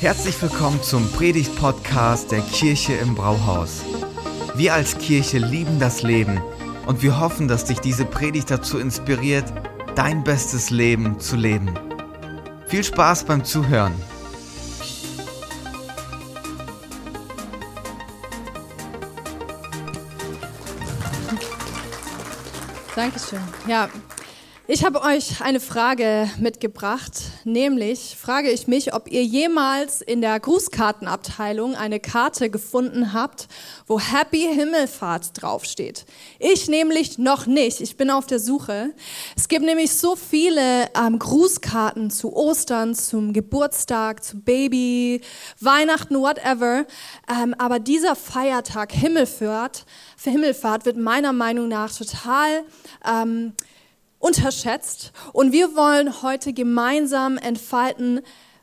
Herzlich willkommen zum Predigt-Podcast der Kirche im Brauhaus. Wir als Kirche lieben das Leben und wir hoffen, dass dich diese Predigt dazu inspiriert, dein bestes Leben zu leben. Viel Spaß beim Zuhören. Dankeschön. Ja, ich habe euch eine Frage mitgebracht, nämlich frage ich mich, ob ihr jemals in der Grußkartenabteilung eine Karte gefunden habt, wo Happy Himmelfahrt draufsteht. Ich nämlich noch nicht. Ich bin auf der Suche. Es gibt nämlich so viele ähm, Grußkarten zu Ostern, zum Geburtstag, zu Baby, Weihnachten, whatever. Ähm, aber dieser Feiertag Himmelfahrt, für Himmelfahrt wird meiner Meinung nach total ähm, unterschätzt. Und wir wollen heute gemeinsam entfalten,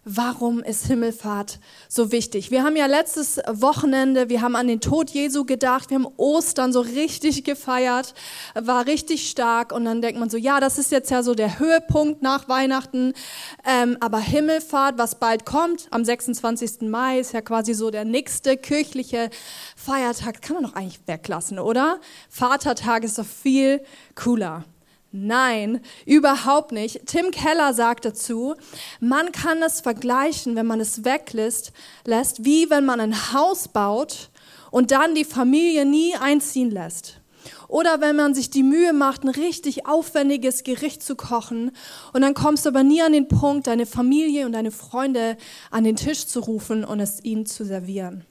warum ist Himmelfahrt so wichtig? Wir haben ja letztes Wochenende, wir haben an den Tod Jesu gedacht, wir haben Ostern so richtig gefeiert, war richtig stark und dann denkt man so, ja, das ist jetzt ja so der Höhepunkt nach Weihnachten, ähm, aber Himmelfahrt, was bald kommt, am 26. Mai ist ja quasi so der nächste kirchliche Feiertag, kann man doch eigentlich weglassen, oder? Vatertag ist doch viel cooler. Nein, überhaupt nicht. Tim Keller sagt dazu, man kann es vergleichen, wenn man es weglässt, lässt, wie wenn man ein Haus baut und dann die Familie nie einziehen lässt. Oder wenn man sich die Mühe macht, ein richtig aufwendiges Gericht zu kochen und dann kommst du aber nie an den Punkt, deine Familie und deine Freunde an den Tisch zu rufen und es ihnen zu servieren.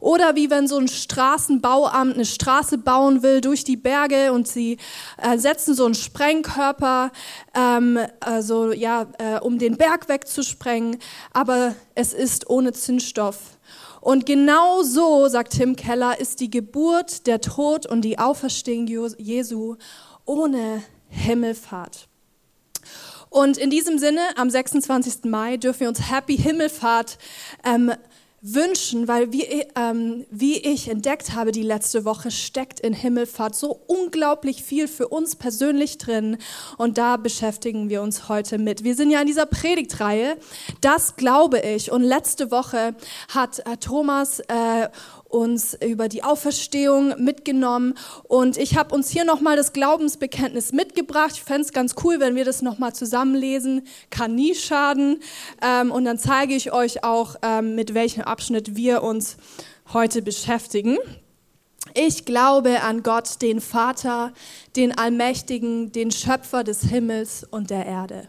Oder wie wenn so ein Straßenbauamt eine Straße bauen will durch die Berge und sie äh, setzen so einen Sprengkörper, ähm, also ja, äh, um den Berg wegzusprengen, aber es ist ohne Zündstoff. Und genau so, sagt Tim Keller, ist die Geburt, der Tod und die Auferstehung Jesu ohne Himmelfahrt. Und in diesem Sinne, am 26. Mai dürfen wir uns Happy Himmelfahrt ähm, wünschen, weil wie, ähm, wie ich entdeckt habe die letzte Woche, steckt in Himmelfahrt so unglaublich viel für uns persönlich drin. Und da beschäftigen wir uns heute mit. Wir sind ja in dieser Predigtreihe, das glaube ich. Und letzte Woche hat äh, Thomas äh, uns über die Auferstehung mitgenommen und ich habe uns hier nochmal das Glaubensbekenntnis mitgebracht. Ich fände es ganz cool, wenn wir das nochmal zusammenlesen. Kann nie schaden. Ähm, und dann zeige ich euch auch, ähm, mit welchem Abschnitt wir uns heute beschäftigen. Ich glaube an Gott, den Vater, den Allmächtigen, den Schöpfer des Himmels und der Erde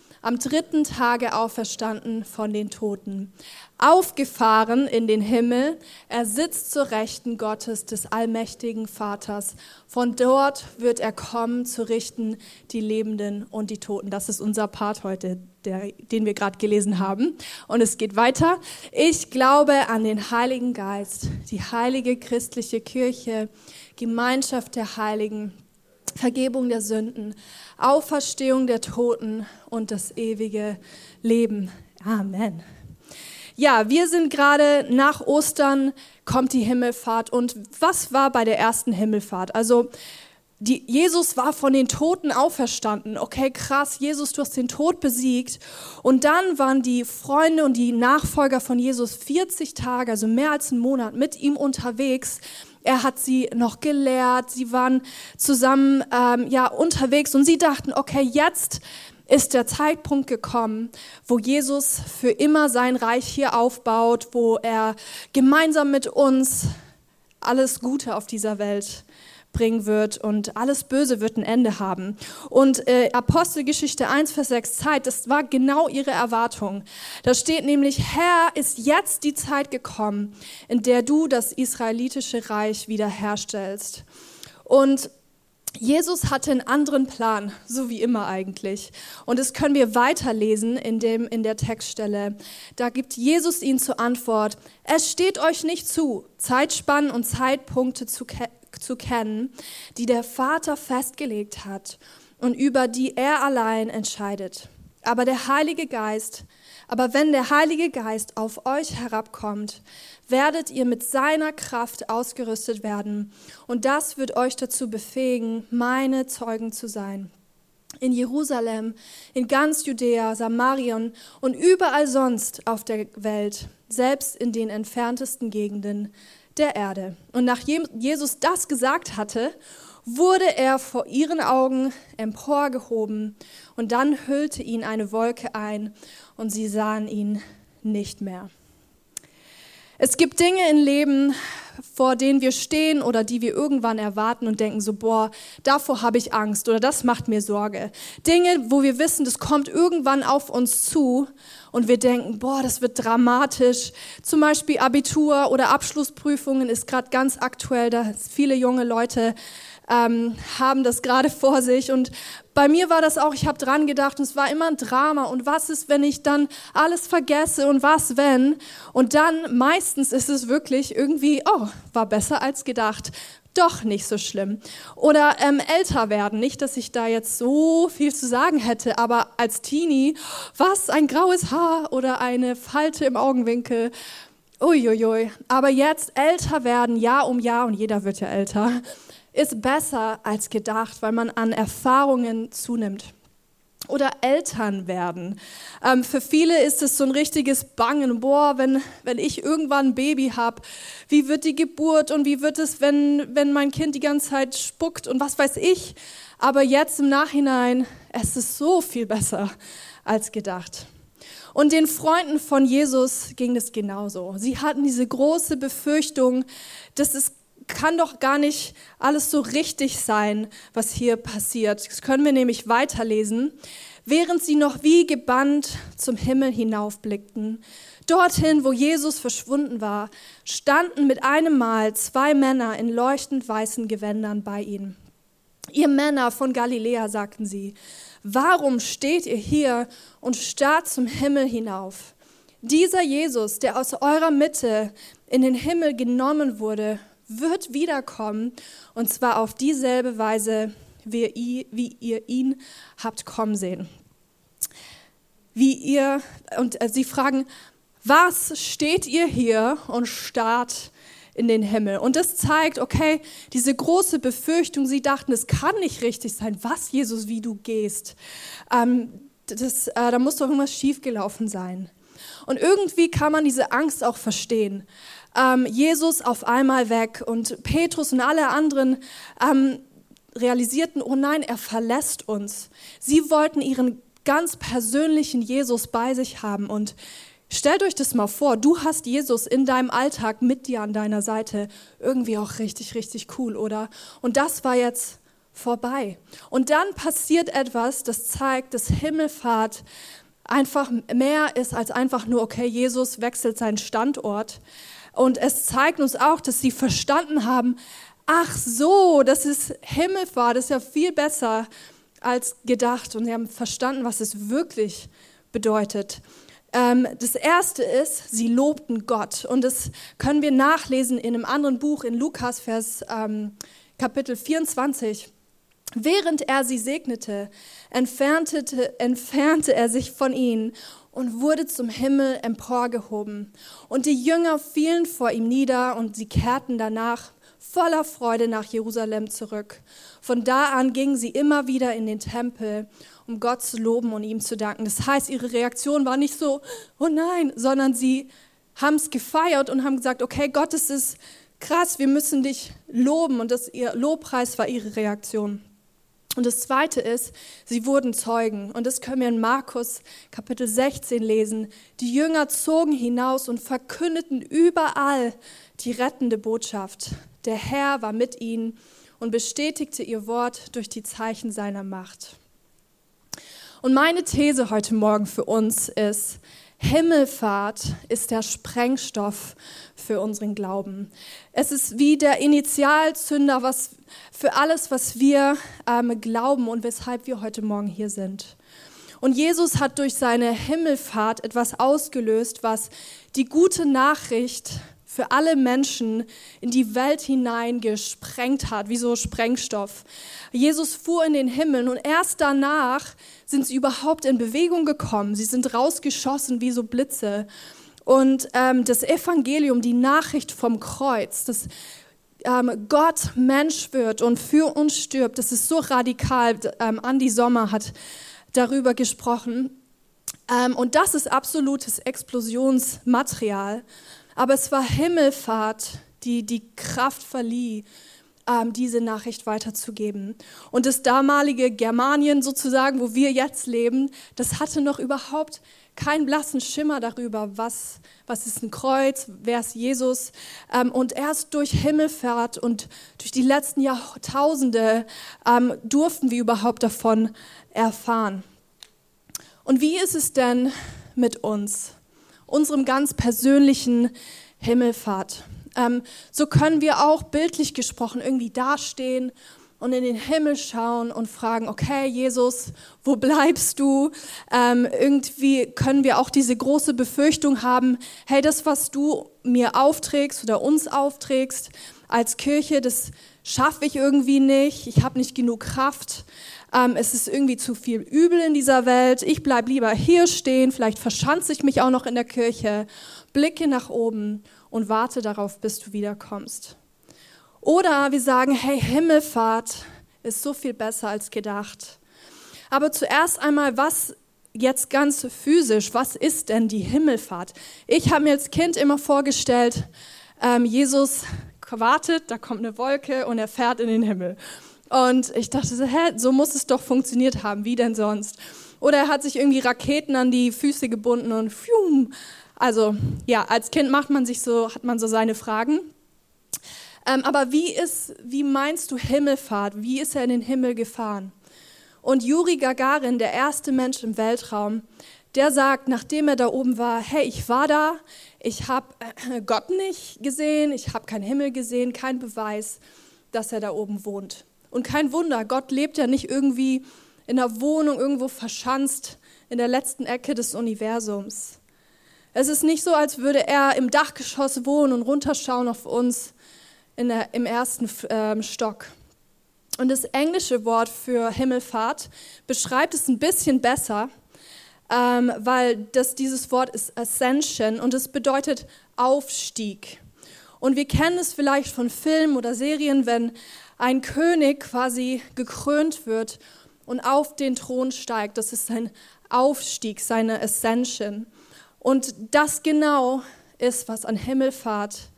am dritten Tage auferstanden von den Toten, aufgefahren in den Himmel, er sitzt zur Rechten Gottes des allmächtigen Vaters. Von dort wird er kommen zu richten die Lebenden und die Toten. Das ist unser Part heute, der, den wir gerade gelesen haben. Und es geht weiter. Ich glaube an den Heiligen Geist, die heilige christliche Kirche, Gemeinschaft der Heiligen, Vergebung der Sünden, Auferstehung der Toten und das ewige Leben. Amen. Ja, wir sind gerade nach Ostern, kommt die Himmelfahrt. Und was war bei der ersten Himmelfahrt? Also, die, Jesus war von den Toten auferstanden. Okay, krass, Jesus, du hast den Tod besiegt. Und dann waren die Freunde und die Nachfolger von Jesus 40 Tage, also mehr als einen Monat, mit ihm unterwegs er hat sie noch gelehrt, sie waren zusammen ähm, ja unterwegs und sie dachten, okay, jetzt ist der Zeitpunkt gekommen, wo Jesus für immer sein Reich hier aufbaut, wo er gemeinsam mit uns alles Gute auf dieser Welt bringen wird und alles Böse wird ein Ende haben. Und äh, Apostelgeschichte 1, Vers 6 Zeit, das war genau ihre Erwartung. Da steht nämlich, Herr, ist jetzt die Zeit gekommen, in der du das israelitische Reich wiederherstellst. Und Jesus hatte einen anderen Plan, so wie immer eigentlich. Und das können wir weiterlesen in, dem, in der Textstelle. Da gibt Jesus ihnen zur Antwort, es steht euch nicht zu, Zeitspannen und Zeitpunkte zu, zu kennen, die der Vater festgelegt hat, und über die er allein entscheidet. Aber der Heilige Geist, aber wenn der Heilige Geist auf euch herabkommt, werdet ihr mit seiner Kraft ausgerüstet werden. Und das wird euch dazu befähigen, meine Zeugen zu sein. In Jerusalem, in ganz Judäa, Samarien und überall sonst auf der Welt, selbst in den entferntesten Gegenden der Erde. Und nachdem Jesus das gesagt hatte, wurde er vor ihren Augen emporgehoben und dann hüllte ihn eine Wolke ein und sie sahen ihn nicht mehr. Es gibt Dinge im Leben, vor denen wir stehen oder die wir irgendwann erwarten und denken so, boah, davor habe ich Angst oder das macht mir Sorge. Dinge, wo wir wissen, das kommt irgendwann auf uns zu und wir denken, boah, das wird dramatisch. Zum Beispiel Abitur oder Abschlussprüfungen ist gerade ganz aktuell, da viele junge Leute ähm, haben das gerade vor sich. Und bei mir war das auch, ich habe dran gedacht und es war immer ein Drama. Und was ist, wenn ich dann alles vergesse und was, wenn? Und dann meistens ist es wirklich irgendwie, oh, war besser als gedacht. Doch nicht so schlimm. Oder ähm, älter werden. Nicht, dass ich da jetzt so viel zu sagen hätte, aber als Teenie, was, ein graues Haar oder eine Falte im Augenwinkel. Uiuiui. Aber jetzt älter werden, Jahr um Jahr, und jeder wird ja älter ist besser als gedacht, weil man an Erfahrungen zunimmt. Oder Eltern werden. Ähm, für viele ist es so ein richtiges Bangen. Boah, wenn, wenn ich irgendwann ein Baby habe, wie wird die Geburt und wie wird es, wenn, wenn mein Kind die ganze Zeit spuckt und was weiß ich. Aber jetzt im Nachhinein, es ist so viel besser als gedacht. Und den Freunden von Jesus ging es genauso. Sie hatten diese große Befürchtung, dass es kann doch gar nicht alles so richtig sein, was hier passiert. Das können wir nämlich weiterlesen. Während sie noch wie gebannt zum Himmel hinaufblickten, dorthin, wo Jesus verschwunden war, standen mit einem Mal zwei Männer in leuchtend weißen Gewändern bei ihnen. Ihr Männer von Galiläa, sagten sie, warum steht ihr hier und starrt zum Himmel hinauf? Dieser Jesus, der aus eurer Mitte in den Himmel genommen wurde, wird wiederkommen und zwar auf dieselbe Weise, wie ihr ihn habt kommen sehen. Wie ihr, und äh, sie fragen, was steht ihr hier und starrt in den Himmel? Und das zeigt, okay, diese große Befürchtung, sie dachten, es kann nicht richtig sein. Was, Jesus, wie du gehst? Ähm, das, äh, da muss doch irgendwas schiefgelaufen sein. Und irgendwie kann man diese Angst auch verstehen ähm, Jesus auf einmal weg und Petrus und alle anderen ähm, realisierten, oh nein, er verlässt uns. Sie wollten ihren ganz persönlichen Jesus bei sich haben und Stellt euch das mal vor, du hast Jesus in deinem Alltag mit dir an deiner Seite. Irgendwie auch richtig, richtig cool, oder? Und das war jetzt vorbei. Und dann passiert etwas, das zeigt, dass Himmelfahrt einfach mehr ist als einfach nur, okay, Jesus wechselt seinen Standort, und es zeigt uns auch, dass sie verstanden haben, ach so, das ist Himmelfahrt, das ist ja viel besser als gedacht. Und sie haben verstanden, was es wirklich bedeutet. Ähm, das erste ist, sie lobten Gott. Und das können wir nachlesen in einem anderen Buch, in Lukas, Vers ähm, Kapitel 24. Während er sie segnete, entfernte, entfernte er sich von ihnen und wurde zum Himmel emporgehoben. Und die Jünger fielen vor ihm nieder und sie kehrten danach voller Freude nach Jerusalem zurück. Von da an gingen sie immer wieder in den Tempel, um Gott zu loben und ihm zu danken. Das heißt, ihre Reaktion war nicht so, oh nein, sondern sie haben es gefeiert und haben gesagt, okay, Gott, es ist krass, wir müssen dich loben. Und das, ihr Lobpreis war ihre Reaktion. Und das Zweite ist, sie wurden Zeugen. Und das können wir in Markus Kapitel 16 lesen. Die Jünger zogen hinaus und verkündeten überall die rettende Botschaft. Der Herr war mit ihnen und bestätigte ihr Wort durch die Zeichen seiner Macht. Und meine These heute Morgen für uns ist, Himmelfahrt ist der Sprengstoff für unseren Glauben. Es ist wie der Initialzünder was für alles, was wir ähm, glauben und weshalb wir heute Morgen hier sind. Und Jesus hat durch seine Himmelfahrt etwas ausgelöst, was die gute Nachricht für alle Menschen in die Welt hinein gesprengt hat, wie so Sprengstoff. Jesus fuhr in den Himmel und erst danach sind sie überhaupt in Bewegung gekommen. Sie sind rausgeschossen wie so Blitze. Und ähm, das Evangelium, die Nachricht vom Kreuz, dass ähm, Gott Mensch wird und für uns stirbt, das ist so radikal. Ähm, Andy Sommer hat darüber gesprochen. Ähm, und das ist absolutes Explosionsmaterial. Aber es war Himmelfahrt, die die Kraft verlieh, ähm, diese Nachricht weiterzugeben. Und das damalige Germanien sozusagen, wo wir jetzt leben, das hatte noch überhaupt keinen blassen Schimmer darüber, was, was ist ein Kreuz, wer ist Jesus. Ähm, und erst durch Himmelfahrt und durch die letzten Jahrtausende ähm, durften wir überhaupt davon erfahren. Und wie ist es denn mit uns, unserem ganz persönlichen Himmelfahrt? Ähm, so können wir auch bildlich gesprochen irgendwie dastehen und in den Himmel schauen und fragen, okay, Jesus, wo bleibst du? Ähm, irgendwie können wir auch diese große Befürchtung haben, hey, das, was du mir aufträgst oder uns aufträgst als Kirche, das schaffe ich irgendwie nicht, ich habe nicht genug Kraft, ähm, es ist irgendwie zu viel Übel in dieser Welt, ich bleibe lieber hier stehen, vielleicht verschanze ich mich auch noch in der Kirche, blicke nach oben und warte darauf, bis du wiederkommst. Oder wir sagen, hey, Himmelfahrt ist so viel besser als gedacht. Aber zuerst einmal, was jetzt ganz physisch, was ist denn die Himmelfahrt? Ich habe mir als Kind immer vorgestellt, ähm, Jesus wartet, da kommt eine Wolke und er fährt in den Himmel. Und ich dachte so, hä, so muss es doch funktioniert haben, wie denn sonst? Oder er hat sich irgendwie Raketen an die Füße gebunden und fium, also ja, als Kind macht man sich so, hat man so seine Fragen. Ähm, aber wie ist, wie meinst du Himmelfahrt? Wie ist er in den Himmel gefahren? Und Juri Gagarin, der erste Mensch im Weltraum, der sagt, nachdem er da oben war, hey, ich war da, ich habe äh, Gott nicht gesehen, ich habe keinen Himmel gesehen, kein Beweis, dass er da oben wohnt. Und kein Wunder, Gott lebt ja nicht irgendwie in einer Wohnung irgendwo verschanzt in der letzten Ecke des Universums. Es ist nicht so, als würde er im Dachgeschoss wohnen und runterschauen auf uns der, im ersten ähm, Stock. Und das englische Wort für Himmelfahrt beschreibt es ein bisschen besser, ähm, weil das, dieses Wort ist Ascension und es bedeutet Aufstieg. Und wir kennen es vielleicht von Filmen oder Serien, wenn ein König quasi gekrönt wird und auf den Thron steigt. Das ist sein Aufstieg, seine Ascension. Und das genau ist, was an Himmelfahrt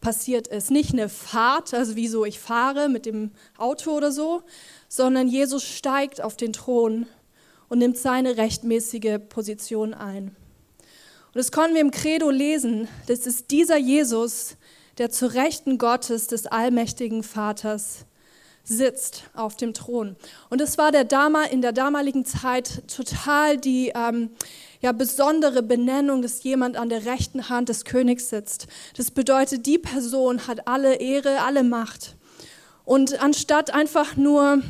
passiert ist. Nicht eine Fahrt, also wie ich fahre mit dem Auto oder so, sondern Jesus steigt auf den Thron und nimmt seine rechtmäßige Position ein. Und das können wir im Credo lesen. Das ist dieser Jesus, der zu Rechten Gottes, des allmächtigen Vaters, sitzt auf dem Thron. Und es war der in der damaligen Zeit total die ähm, ja, besondere Benennung, dass jemand an der rechten Hand des Königs sitzt. Das bedeutet, die Person hat alle Ehre, alle Macht. Und anstatt einfach nur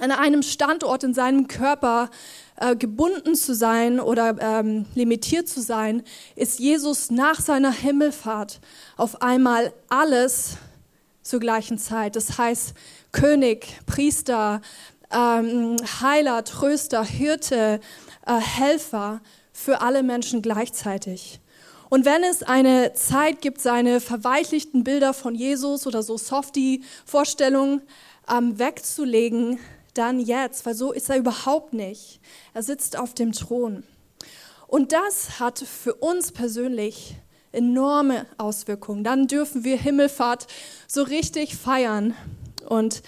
an einem Standort in seinem Körper äh, gebunden zu sein oder ähm, limitiert zu sein, ist Jesus nach seiner Himmelfahrt auf einmal alles zur gleichen Zeit. Das heißt, König, Priester, ähm, Heiler, Tröster, Hirte, äh, Helfer für alle Menschen gleichzeitig. Und wenn es eine Zeit gibt, seine verweichlichten Bilder von Jesus oder so Softie-Vorstellungen ähm, wegzulegen, dann jetzt, weil so ist er überhaupt nicht. Er sitzt auf dem Thron. Und das hat für uns persönlich enorme Auswirkungen. Dann dürfen wir Himmelfahrt so richtig feiern. Und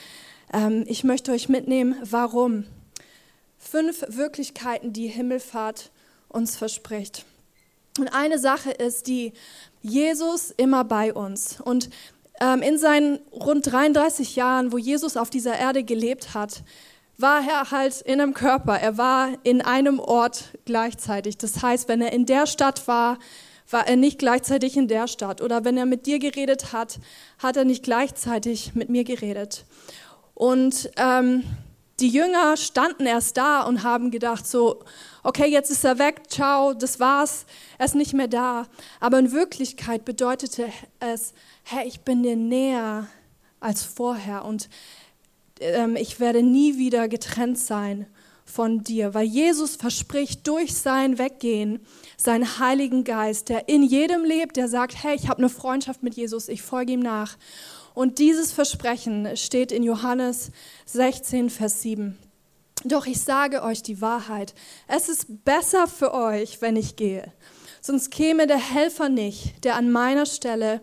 ähm, ich möchte euch mitnehmen, warum. Fünf Wirklichkeiten, die Himmelfahrt uns verspricht. Und eine Sache ist die, Jesus immer bei uns. Und in seinen rund 33 Jahren, wo Jesus auf dieser Erde gelebt hat, war er halt in einem Körper. Er war in einem Ort gleichzeitig. Das heißt, wenn er in der Stadt war, war er nicht gleichzeitig in der Stadt. Oder wenn er mit dir geredet hat, hat er nicht gleichzeitig mit mir geredet. Und ähm, die Jünger standen erst da und haben gedacht, so, okay, jetzt ist er weg, ciao, das war's, er ist nicht mehr da. Aber in Wirklichkeit bedeutete es, hey, ich bin dir näher als vorher und ähm, ich werde nie wieder getrennt sein von dir, weil Jesus verspricht durch sein Weggehen seinen Heiligen Geist, der in jedem lebt, der sagt, hey, ich habe eine Freundschaft mit Jesus, ich folge ihm nach. Und dieses Versprechen steht in Johannes 16, Vers 7. Doch ich sage euch die Wahrheit, es ist besser für euch, wenn ich gehe. Sonst käme der Helfer nicht, der an meiner Stelle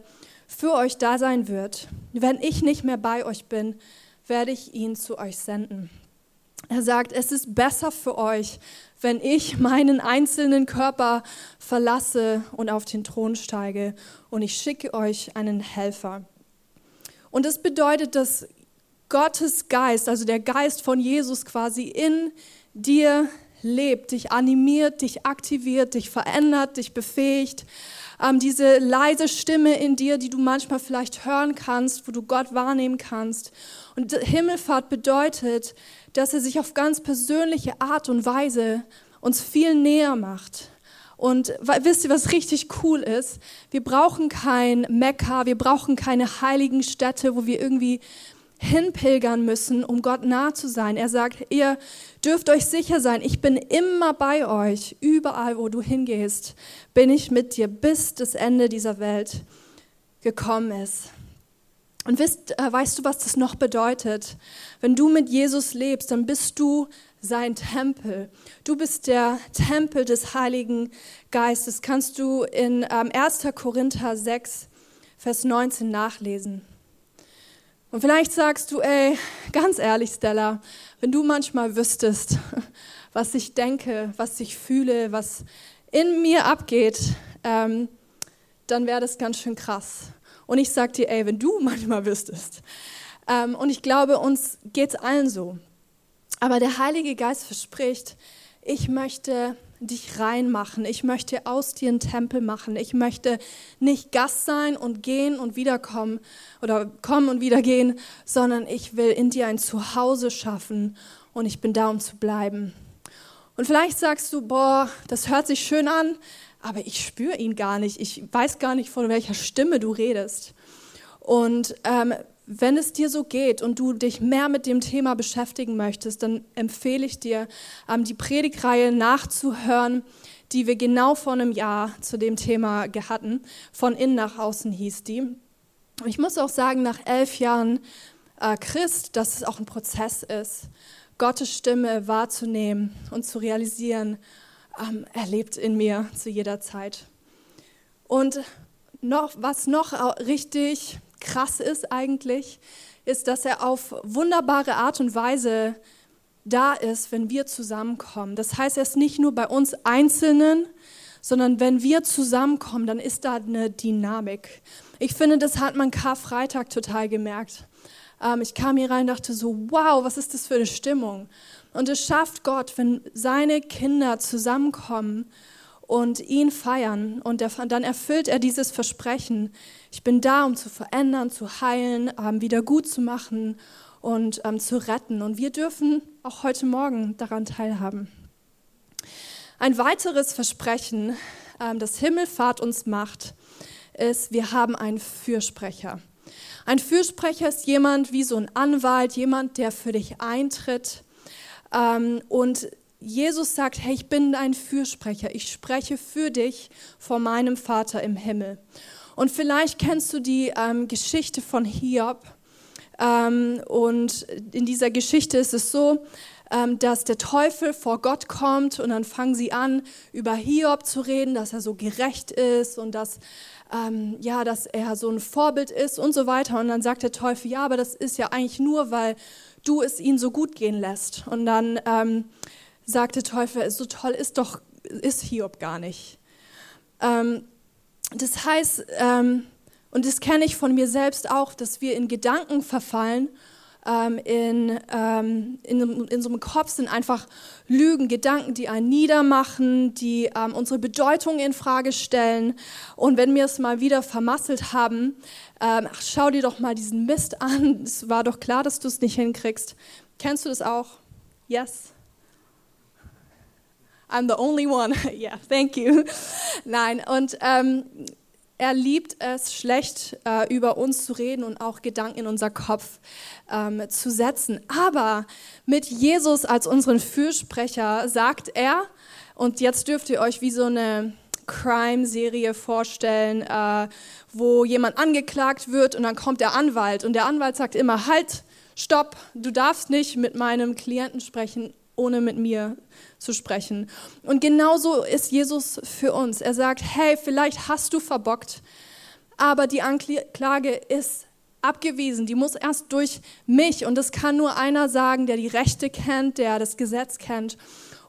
für euch da sein wird. Wenn ich nicht mehr bei euch bin, werde ich ihn zu euch senden. Er sagt, es ist besser für euch, wenn ich meinen einzelnen Körper verlasse und auf den Thron steige und ich schicke euch einen Helfer. Und das bedeutet, dass Gottes Geist, also der Geist von Jesus quasi in dir lebt, dich animiert, dich aktiviert, dich verändert, dich befähigt. Ähm, diese leise Stimme in dir, die du manchmal vielleicht hören kannst, wo du Gott wahrnehmen kannst. Und Himmelfahrt bedeutet, dass er sich auf ganz persönliche Art und Weise uns viel näher macht. Und wisst ihr, was richtig cool ist? Wir brauchen kein Mekka, wir brauchen keine heiligen Städte, wo wir irgendwie hinpilgern müssen, um Gott nah zu sein. Er sagt, ihr dürft euch sicher sein, ich bin immer bei euch, überall, wo du hingehst, bin ich mit dir, bis das Ende dieser Welt gekommen ist. Und wisst, äh, weißt du, was das noch bedeutet? Wenn du mit Jesus lebst, dann bist du sein Tempel. Du bist der Tempel des Heiligen Geistes. Kannst du in ähm, 1. Korinther 6, Vers 19 nachlesen. Und vielleicht sagst du, ey, ganz ehrlich, Stella, wenn du manchmal wüsstest, was ich denke, was ich fühle, was in mir abgeht, ähm, dann wäre das ganz schön krass. Und ich sag dir, ey, wenn du manchmal wüsstest. Ähm, und ich glaube, uns geht's allen so. Aber der Heilige Geist verspricht, ich möchte dich reinmachen. Ich möchte aus dir einen Tempel machen. Ich möchte nicht Gast sein und gehen und wiederkommen oder kommen und wieder gehen, sondern ich will in dir ein Zuhause schaffen und ich bin da, um zu bleiben. Und vielleicht sagst du, boah, das hört sich schön an, aber ich spüre ihn gar nicht. Ich weiß gar nicht, von welcher Stimme du redest. Und ähm, wenn es dir so geht und du dich mehr mit dem Thema beschäftigen möchtest, dann empfehle ich dir, ähm, die Predigreihe nachzuhören, die wir genau vor einem Jahr zu dem Thema hatten. Von innen nach außen hieß die. Ich muss auch sagen, nach elf Jahren äh, Christ, dass es auch ein Prozess ist, Gottes Stimme wahrzunehmen und zu realisieren, ähm, er lebt in mir zu jeder Zeit. Und noch, was noch richtig krass ist eigentlich, ist, dass er auf wunderbare Art und Weise da ist, wenn wir zusammenkommen. Das heißt, er ist nicht nur bei uns Einzelnen, sondern wenn wir zusammenkommen, dann ist da eine Dynamik. Ich finde, das hat man Karfreitag total gemerkt. Ähm, ich kam hier rein und dachte so, wow, was ist das für eine Stimmung? Und es schafft Gott, wenn seine Kinder zusammenkommen und ihn feiern. Und dann erfüllt er dieses Versprechen. Ich bin da, um zu verändern, zu heilen, ähm, wieder gut zu machen und ähm, zu retten. Und wir dürfen auch heute Morgen daran teilhaben. Ein weiteres Versprechen, ähm, das Himmelfahrt uns macht, ist, wir haben einen Fürsprecher. Ein Fürsprecher ist jemand wie so ein Anwalt, jemand, der für dich eintritt und Jesus sagt, hey, ich bin dein Fürsprecher, ich spreche für dich vor meinem Vater im Himmel. Und vielleicht kennst du die ähm, Geschichte von Hiob. Ähm, und in dieser Geschichte ist es so, ähm, dass der Teufel vor Gott kommt und dann fangen sie an, über Hiob zu reden, dass er so gerecht ist und dass, ähm, ja, dass er so ein Vorbild ist und so weiter. Und dann sagt der Teufel, ja, aber das ist ja eigentlich nur, weil du es ihm so gut gehen lässt. Und dann sagt der Teufel, so toll ist doch, ist Hiob gar nicht. Ähm, das heißt, ähm, und das kenne ich von mir selbst auch, dass wir in Gedanken verfallen, ähm, in, ähm, in, in so einem Kopf sind einfach Lügen, Gedanken, die einen niedermachen, die ähm, unsere Bedeutung in Frage stellen. Und wenn wir es mal wieder vermasselt haben, ähm, ach, schau dir doch mal diesen Mist an. Es war doch klar, dass du es nicht hinkriegst. Kennst du das auch? Yes? I'm the only one. yeah, thank you. Nein, und ähm, er liebt es, schlecht äh, über uns zu reden und auch Gedanken in unser Kopf ähm, zu setzen. Aber mit Jesus als unseren Fürsprecher sagt er, und jetzt dürft ihr euch wie so eine Crime-Serie vorstellen, äh, wo jemand angeklagt wird und dann kommt der Anwalt und der Anwalt sagt immer, halt, stopp, du darfst nicht mit meinem Klienten sprechen, ohne mit mir zu sprechen. Und genauso ist Jesus für uns. Er sagt, hey, vielleicht hast du verbockt, aber die Anklage ist abgewiesen. Die muss erst durch mich. Und das kann nur einer sagen, der die Rechte kennt, der das Gesetz kennt.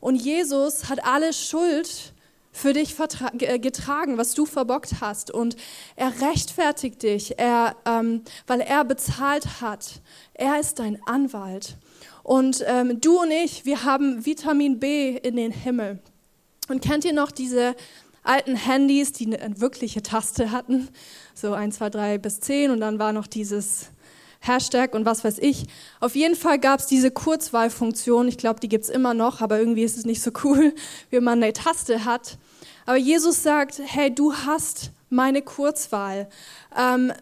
Und Jesus hat alle Schuld für dich getragen, was du verbockt hast. Und er rechtfertigt dich, er, ähm, weil er bezahlt hat. Er ist dein Anwalt. Und ähm, du und ich, wir haben Vitamin B in den Himmel. Und kennt ihr noch diese alten Handys, die eine wirkliche Taste hatten? So 1, 2, 3 bis 10 und dann war noch dieses Hashtag und was weiß ich. Auf jeden Fall gab es diese Kurzwahlfunktion. Ich glaube, die gibt es immer noch, aber irgendwie ist es nicht so cool, wie man eine Taste hat. Aber Jesus sagt, hey, du hast meine Kurzwahl. Ähm,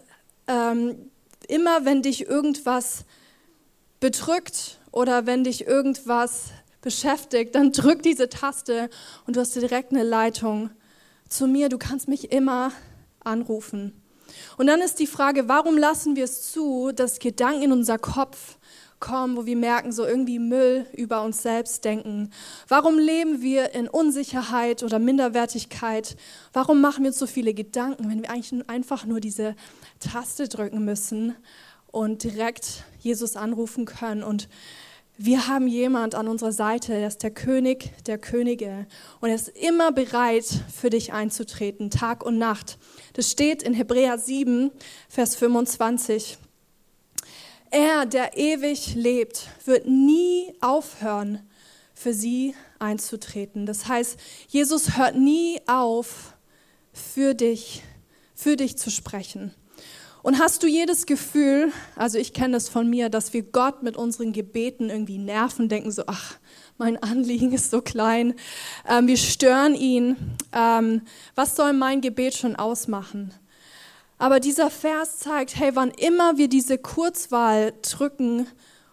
ähm, immer wenn dich irgendwas bedrückt oder wenn dich irgendwas beschäftigt, dann drück diese Taste und du hast direkt eine Leitung zu mir. Du kannst mich immer anrufen. Und dann ist die Frage, warum lassen wir es zu, dass Gedanken in unser Kopf kommen, wo wir merken, so irgendwie Müll über uns selbst denken? Warum leben wir in Unsicherheit oder Minderwertigkeit? Warum machen wir uns so viele Gedanken, wenn wir eigentlich einfach nur diese Taste drücken müssen und direkt Jesus anrufen können? Und wir haben jemand an unserer Seite, der ist der König der Könige und er ist immer bereit, für dich einzutreten, Tag und Nacht. Das steht in Hebräer 7, Vers 25. Er, der ewig lebt, wird nie aufhören, für sie einzutreten. Das heißt, Jesus hört nie auf, für dich, für dich zu sprechen. Und hast du jedes Gefühl, also ich kenne das von mir, dass wir Gott mit unseren Gebeten irgendwie nerven, denken so, ach, mein Anliegen ist so klein, ähm, wir stören ihn, ähm, was soll mein Gebet schon ausmachen? Aber dieser Vers zeigt, hey, wann immer wir diese Kurzwahl drücken,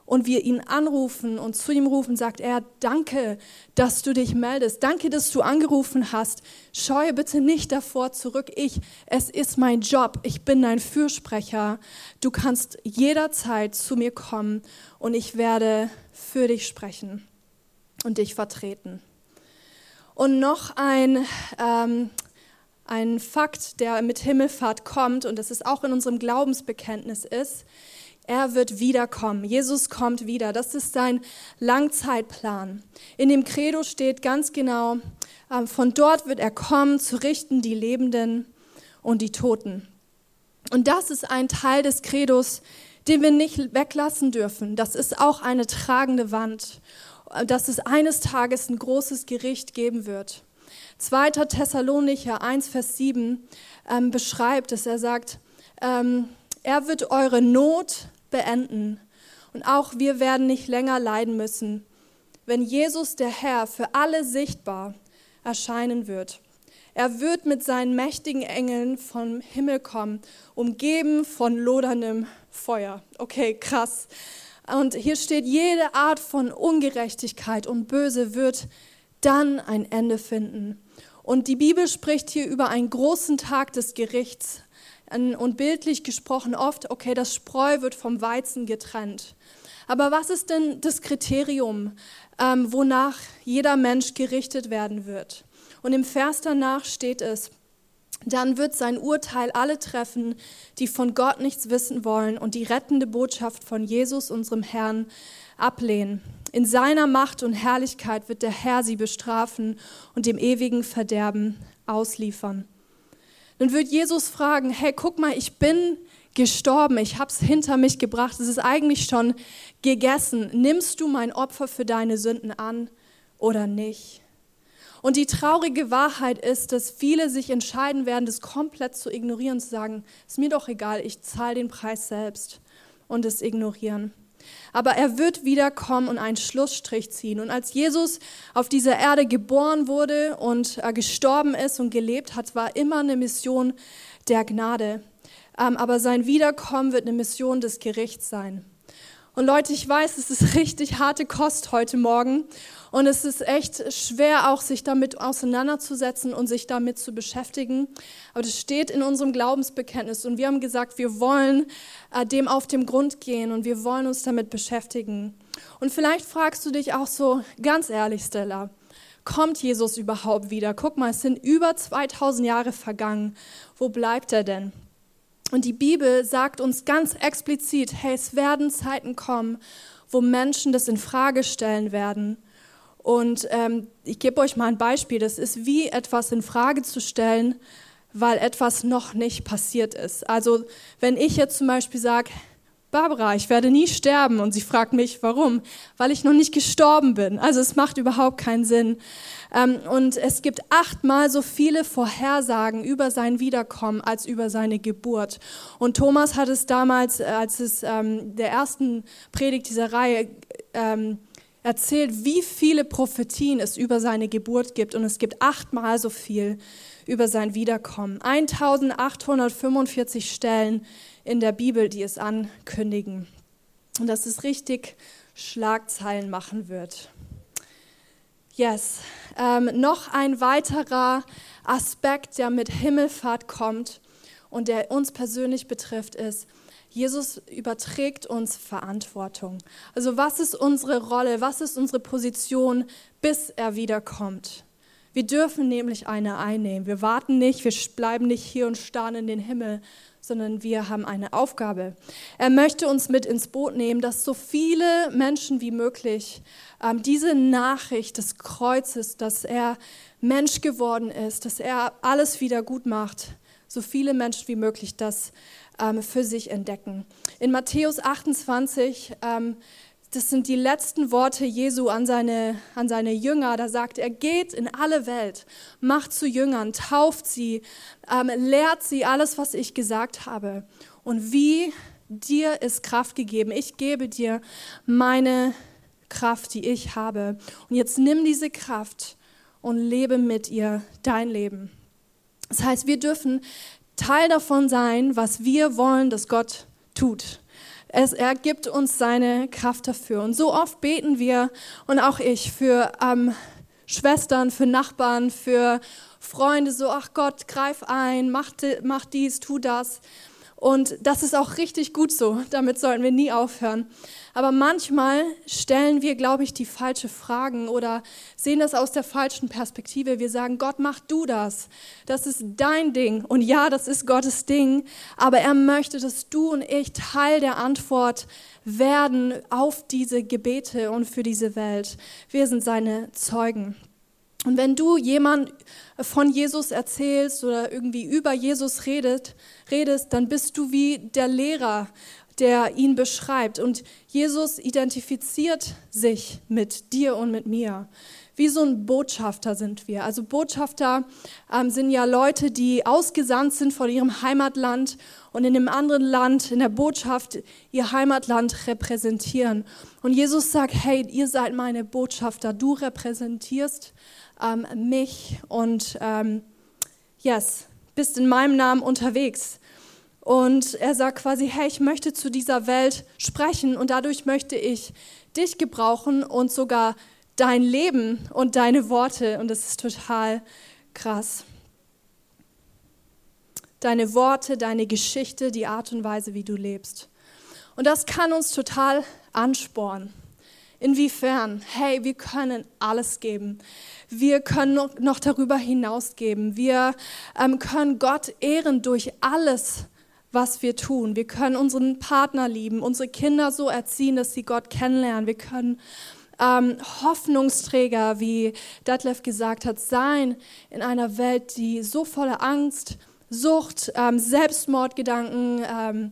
und wir ihn anrufen und zu ihm rufen, sagt er, danke, dass du dich meldest. Danke, dass du angerufen hast. Scheue bitte nicht davor zurück. Ich, es ist mein Job. Ich bin dein Fürsprecher. Du kannst jederzeit zu mir kommen und ich werde für dich sprechen und dich vertreten. Und noch ein, ähm, ein Fakt, der mit Himmelfahrt kommt und das ist auch in unserem Glaubensbekenntnis ist, er wird wiederkommen. Jesus kommt wieder. Das ist sein Langzeitplan. In dem Credo steht ganz genau, ähm, von dort wird er kommen, zu richten die Lebenden und die Toten. Und das ist ein Teil des Credos, den wir nicht weglassen dürfen. Das ist auch eine tragende Wand, dass es eines Tages ein großes Gericht geben wird. 2. Thessalonicher 1, Vers 7 ähm, beschreibt es. Er sagt, ähm, er wird eure Not beenden. Und auch wir werden nicht länger leiden müssen, wenn Jesus der Herr für alle sichtbar erscheinen wird. Er wird mit seinen mächtigen Engeln vom Himmel kommen, umgeben von loderndem Feuer. Okay, krass. Und hier steht, jede Art von Ungerechtigkeit und Böse wird dann ein Ende finden. Und die Bibel spricht hier über einen großen Tag des Gerichts, und bildlich gesprochen oft, okay, das Spreu wird vom Weizen getrennt. Aber was ist denn das Kriterium, ähm, wonach jeder Mensch gerichtet werden wird? Und im Vers danach steht es, dann wird sein Urteil alle treffen, die von Gott nichts wissen wollen und die rettende Botschaft von Jesus, unserem Herrn, ablehnen. In seiner Macht und Herrlichkeit wird der Herr sie bestrafen und dem ewigen Verderben ausliefern dann wird Jesus fragen, hey, guck mal, ich bin gestorben, ich habe es hinter mich gebracht, es ist eigentlich schon gegessen. Nimmst du mein Opfer für deine Sünden an oder nicht? Und die traurige Wahrheit ist, dass viele sich entscheiden werden, das komplett zu ignorieren, zu sagen, ist mir doch egal, ich zahle den Preis selbst und es ignorieren. Aber er wird wiederkommen und einen Schlussstrich ziehen. Und als Jesus auf dieser Erde geboren wurde und äh, gestorben ist und gelebt hat, war immer eine Mission der Gnade. Ähm, aber sein Wiederkommen wird eine Mission des Gerichts sein. Und Leute, ich weiß, es ist richtig harte Kost heute Morgen. Und es ist echt schwer, auch sich damit auseinanderzusetzen und sich damit zu beschäftigen. Aber das steht in unserem Glaubensbekenntnis. Und wir haben gesagt, wir wollen äh, dem auf den Grund gehen und wir wollen uns damit beschäftigen. Und vielleicht fragst du dich auch so, ganz ehrlich, Stella, kommt Jesus überhaupt wieder? Guck mal, es sind über 2000 Jahre vergangen. Wo bleibt er denn? Und die Bibel sagt uns ganz explizit, hey, es werden Zeiten kommen, wo Menschen das in Frage stellen werden. Und ähm, ich gebe euch mal ein Beispiel. Das ist wie etwas in Frage zu stellen, weil etwas noch nicht passiert ist. Also wenn ich jetzt zum Beispiel sage, Barbara, ich werde nie sterben. Und sie fragt mich, warum? Weil ich noch nicht gestorben bin. Also es macht überhaupt keinen Sinn. Ähm, und es gibt achtmal so viele Vorhersagen über sein Wiederkommen als über seine Geburt. Und Thomas hat es damals, äh, als es ähm, der ersten Predigt dieser Reihe ähm, erzählt, wie viele Prophetien es über seine Geburt gibt. Und es gibt achtmal so viel über sein Wiederkommen. 1845 Stellen in der Bibel, die es ankündigen. Und dass es richtig Schlagzeilen machen wird. Yes. Ähm, noch ein weiterer Aspekt, der mit Himmelfahrt kommt und der uns persönlich betrifft, ist, Jesus überträgt uns Verantwortung. Also was ist unsere Rolle, was ist unsere Position, bis er wiederkommt? Wir dürfen nämlich eine einnehmen. Wir warten nicht, wir bleiben nicht hier und starren in den Himmel, sondern wir haben eine Aufgabe. Er möchte uns mit ins Boot nehmen, dass so viele Menschen wie möglich ähm, diese Nachricht des Kreuzes, dass er Mensch geworden ist, dass er alles wieder gut macht, so viele Menschen wie möglich das ähm, für sich entdecken. In Matthäus 28 ähm, das sind die letzten Worte Jesu an seine, an seine Jünger. Da sagt er, geht in alle Welt, macht zu Jüngern, tauft sie, ähm, lehrt sie alles, was ich gesagt habe. Und wie dir ist Kraft gegeben. Ich gebe dir meine Kraft, die ich habe. Und jetzt nimm diese Kraft und lebe mit ihr dein Leben. Das heißt, wir dürfen Teil davon sein, was wir wollen, dass Gott tut. Es, er gibt uns seine Kraft dafür. Und so oft beten wir, und auch ich, für ähm, Schwestern, für Nachbarn, für Freunde, so, ach Gott, greif ein, mach, mach dies, tu das. Und das ist auch richtig gut so. Damit sollten wir nie aufhören. Aber manchmal stellen wir, glaube ich, die falsche Fragen oder sehen das aus der falschen Perspektive. Wir sagen, Gott, mach du das. Das ist dein Ding. Und ja, das ist Gottes Ding. Aber er möchte, dass du und ich Teil der Antwort werden auf diese Gebete und für diese Welt. Wir sind seine Zeugen. Und wenn du jemand von Jesus erzählst oder irgendwie über Jesus redet, redest, dann bist du wie der Lehrer, der ihn beschreibt. Und Jesus identifiziert sich mit dir und mit mir. Wie so ein Botschafter sind wir. Also Botschafter ähm, sind ja Leute, die ausgesandt sind von ihrem Heimatland und in einem anderen Land, in der Botschaft, ihr Heimatland repräsentieren. Und Jesus sagt, hey, ihr seid meine Botschafter, du repräsentierst ähm, mich und ähm, yes, bist in meinem Namen unterwegs. Und er sagt quasi, hey, ich möchte zu dieser Welt sprechen und dadurch möchte ich dich gebrauchen und sogar dein Leben und deine Worte. Und das ist total krass. Deine Worte, deine Geschichte, die Art und Weise, wie du lebst. Und das kann uns total anspornen. Inwiefern? Hey, wir können alles geben. Wir können noch, darüber hinaus geben. Wir ähm, können Gott ehren durch alles, was wir tun. Wir können unseren Partner lieben, unsere Kinder so erziehen, dass sie Gott kennenlernen. Wir können ähm, Hoffnungsträger, wie Detlef gesagt hat, sein in einer Welt, die so voller Angst, Sucht, ähm, Selbstmordgedanken, ähm,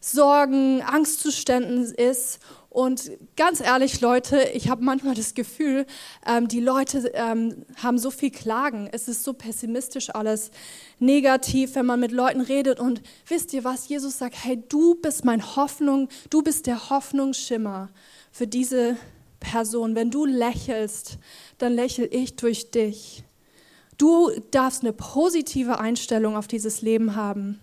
Sorgen, Angstzuständen ist Und ganz ehrlich, Leute, ich habe manchmal das Gefühl, ähm, die Leute ähm, haben so viel Klagen. Es ist so pessimistisch alles, negativ, wenn man mit Leuten redet. Und wisst ihr was? Jesus sagt, hey, du bist meine Hoffnung, du bist der Hoffnungsschimmer für diese Person. Wenn du lächelst, dann lächel ich durch dich. Du darfst eine positive Einstellung auf dieses Leben haben.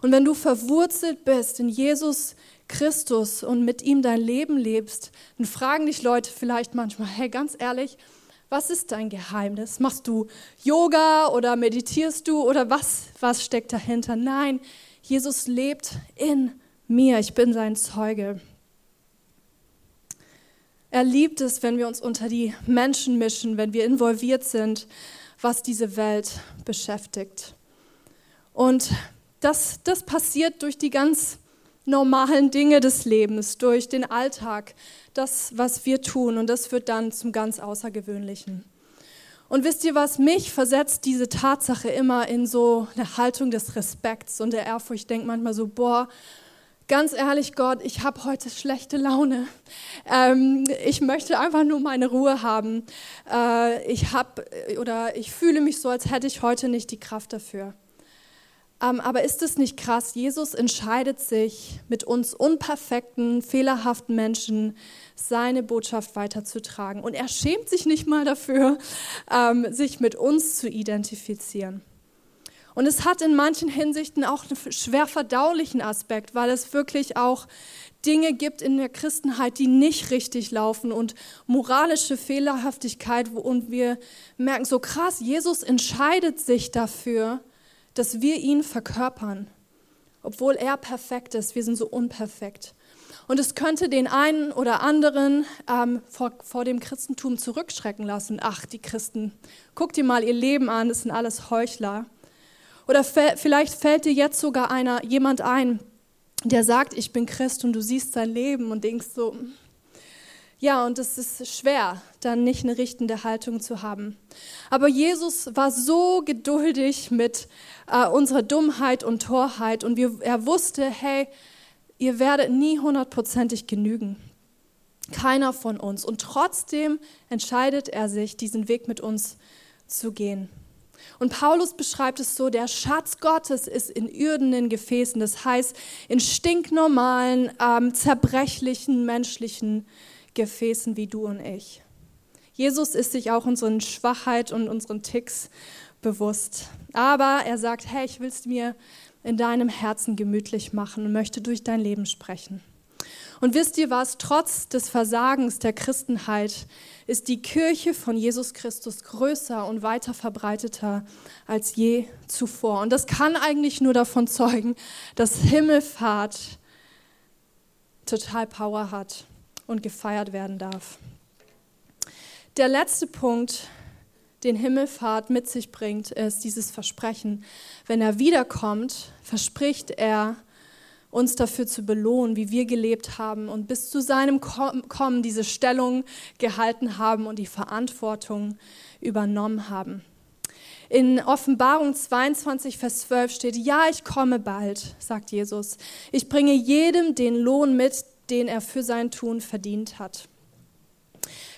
Und wenn du verwurzelt bist in Jesus Christus und mit ihm dein Leben lebst, dann fragen dich Leute vielleicht manchmal, hey, ganz ehrlich, was ist dein Geheimnis? Machst du Yoga oder meditierst du oder was, was steckt dahinter? Nein, Jesus lebt in mir. Ich bin sein Zeuge. Er liebt es, wenn wir uns unter die Menschen mischen, wenn wir involviert sind, was diese Welt beschäftigt. Und das, das passiert durch die ganz normalen Dinge des Lebens, durch den Alltag, das, was wir tun. Und das wird dann zum ganz Außergewöhnlichen. Und wisst ihr was, mich versetzt diese Tatsache immer in so eine Haltung des Respekts und der Ehrfurcht. Ich denke manchmal so, boah, ganz ehrlich Gott, ich habe heute schlechte Laune. Ähm, ich möchte einfach nur meine Ruhe haben. Äh, ich habe oder ich fühle mich so, als hätte ich heute nicht die Kraft dafür. Ähm, aber ist es nicht krass? Jesus entscheidet sich, mit uns unperfekten, fehlerhaften Menschen seine Botschaft weiterzutragen. Und er schämt sich nicht mal dafür, ähm, sich mit uns zu identifizieren. Und es hat in manchen Hinsichten auch einen schwer verdaulichen Aspekt, weil es wirklich auch Dinge gibt in der Christenheit, die nicht richtig laufen und moralische Fehlerhaftigkeit. Und wir merken so krass, Jesus entscheidet sich dafür, dass wir ihn verkörpern, obwohl er perfekt ist. Wir sind so unperfekt. Und es könnte den einen oder anderen ähm, vor, vor dem Christentum zurückschrecken lassen. Ach, die Christen, guck dir mal ihr Leben an, das sind alles Heuchler. Oder vielleicht fällt dir jetzt sogar einer, jemand ein, der sagt, ich bin Christ und du siehst sein Leben und denkst so, ja, und es ist schwer, dann nicht eine richtende Haltung zu haben. Aber Jesus war so geduldig mit äh, unserer Dummheit und Torheit und wir, er wusste, hey, ihr werdet nie hundertprozentig genügen. Keiner von uns. Und trotzdem entscheidet er sich, diesen Weg mit uns zu gehen. Und Paulus beschreibt es so, der Schatz Gottes ist in irdenen Gefäßen, das heißt in stinknormalen, ähm, zerbrechlichen, menschlichen Gefäßen. Gefäßen wie du und ich. Jesus ist sich auch unseren Schwachheit und unseren Ticks bewusst. Aber er sagt, hey, ich will es mir in deinem Herzen gemütlich machen und möchte durch dein Leben sprechen. Und wisst ihr was, trotz des Versagens der Christenheit ist die Kirche von Jesus Christus größer und weiter verbreiteter als je zuvor. Und das kann eigentlich nur davon zeugen, dass Himmelfahrt total Power hat und gefeiert werden darf. Der letzte Punkt, den Himmelfahrt mit sich bringt, ist dieses Versprechen. Wenn er wiederkommt, verspricht er, uns dafür zu belohnen, wie wir gelebt haben und bis zu seinem Kommen diese Stellung gehalten haben und die Verantwortung übernommen haben. In Offenbarung 22, Vers 12 steht, ja, ich komme bald, sagt Jesus. Ich bringe jedem den Lohn mit, den er für sein Tun verdient hat.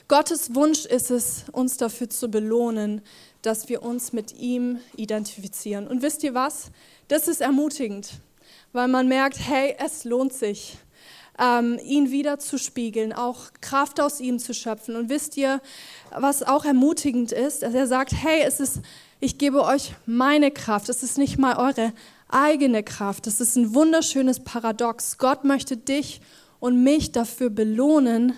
Gottes Wunsch ist es, uns dafür zu belohnen, dass wir uns mit ihm identifizieren. Und wisst ihr was? Das ist ermutigend, weil man merkt, hey, es lohnt sich, ähm, ihn wieder zu spiegeln, auch Kraft aus ihm zu schöpfen. Und wisst ihr, was auch ermutigend ist, dass er sagt, hey, es ist, ich gebe euch meine Kraft, es ist nicht mal eure eigene Kraft. Das ist ein wunderschönes Paradox. Gott möchte dich und mich dafür belohnen,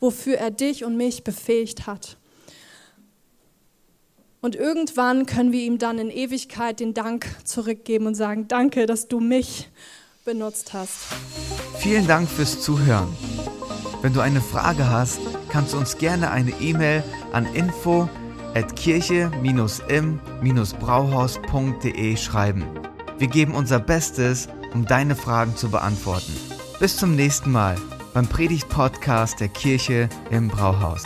wofür er dich und mich befähigt hat. Und irgendwann können wir ihm dann in Ewigkeit den Dank zurückgeben und sagen, danke, dass du mich benutzt hast. Vielen Dank fürs Zuhören. Wenn du eine Frage hast, kannst du uns gerne eine E-Mail an info at kirche-im-brauhaus.de schreiben. Wir geben unser Bestes, um deine Fragen zu beantworten. Bis zum nächsten Mal beim Predigt-Podcast der Kirche im Brauhaus.